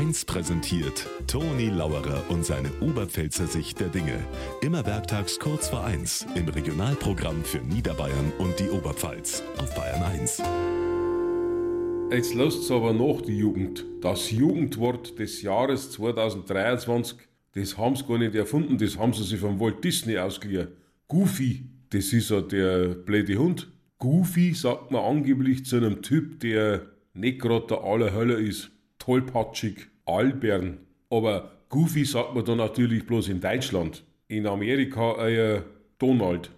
1 präsentiert Toni Lauerer und seine Oberpfälzer Sicht der Dinge. Immer werktags kurz vor 1 im Regionalprogramm für Niederbayern und die Oberpfalz auf Bayern 1. Jetzt lasst aber noch die Jugend. Das Jugendwort des Jahres 2023, das haben sie gar nicht erfunden, das haben sie sich von Walt Disney ausgeliehen. Goofy, das ist ja der blöde Hund. Goofy sagt man angeblich zu einem Typ, der nicht gerade der Allerhöller ist. Tollpatschig, albern. Aber Goofy sagt man da natürlich bloß in Deutschland. In Amerika eher Donald.